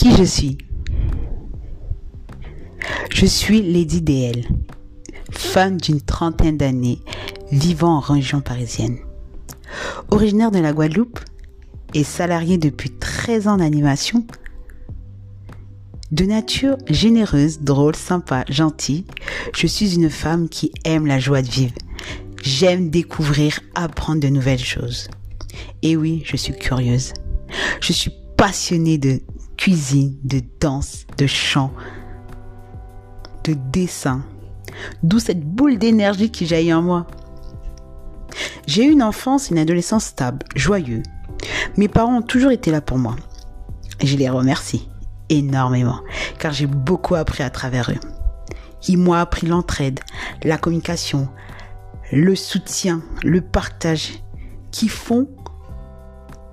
Qui je suis Je suis Lady DL, femme d'une trentaine d'années, vivant en région parisienne. Originaire de la Guadeloupe et salariée depuis 13 ans d'animation, de nature généreuse, drôle, sympa, gentille, je suis une femme qui aime la joie de vivre. J'aime découvrir, apprendre de nouvelles choses. Et oui, je suis curieuse. Je suis passionnée de cuisine, de danse, de chant, de dessin. D'où cette boule d'énergie qui jaillit en moi. J'ai eu une enfance et une adolescence stable, joyeux. Mes parents ont toujours été là pour moi. Je les remercie énormément, car j'ai beaucoup appris à travers eux. Ils m'ont appris l'entraide, la communication, le soutien, le partage, qui font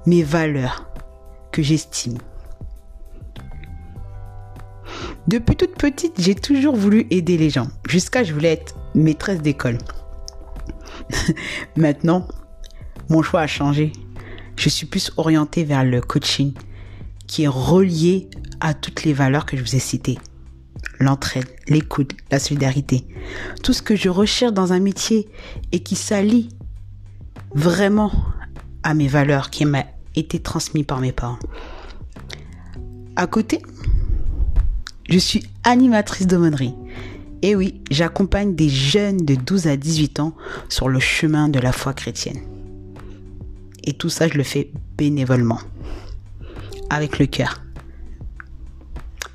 mes valeurs que j'estime. Depuis toute petite, j'ai toujours voulu aider les gens, jusqu'à je voulais être maîtresse d'école. Maintenant, mon choix a changé. Je suis plus orientée vers le coaching, qui est relié à toutes les valeurs que je vous ai citées. L'entraide, l'écoute, la solidarité. Tout ce que je recherche dans un métier et qui s'allie vraiment à mes valeurs qui m'a été transmis par mes parents. À côté, je suis animatrice d'aumônerie. Et oui, j'accompagne des jeunes de 12 à 18 ans sur le chemin de la foi chrétienne. Et tout ça, je le fais bénévolement, avec le cœur.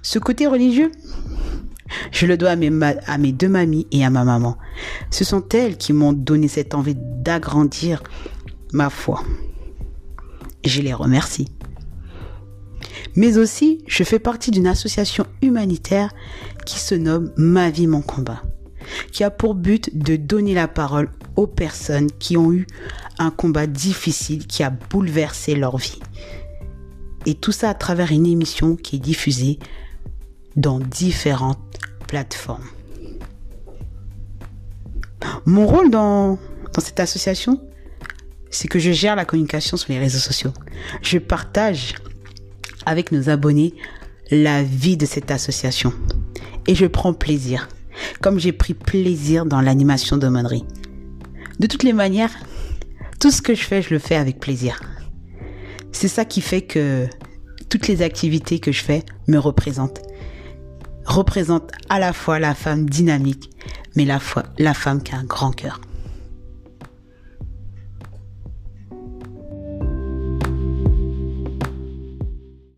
Ce côté religieux, je le dois à mes, deux mamies et à ma maman. Ce sont elles qui m'ont donné cette envie d'agrandir ma foi. Je les remercie. Mais aussi, je fais partie d'une association humanitaire qui se nomme Ma vie, mon combat, qui a pour but de donner la parole aux personnes qui ont eu un combat difficile qui a bouleversé leur vie. Et tout ça à travers une émission qui est diffusée dans différentes plateformes. Mon rôle dans, dans cette association, c'est que je gère la communication sur les réseaux sociaux. Je partage avec nos abonnés la vie de cette association. Et je prends plaisir, comme j'ai pris plaisir dans l'animation d'aumônerie. De toutes les manières, tout ce que je fais, je le fais avec plaisir. C'est ça qui fait que toutes les activités que je fais me représentent représente à la fois la femme dynamique, mais la, fois, la femme qui a un grand cœur.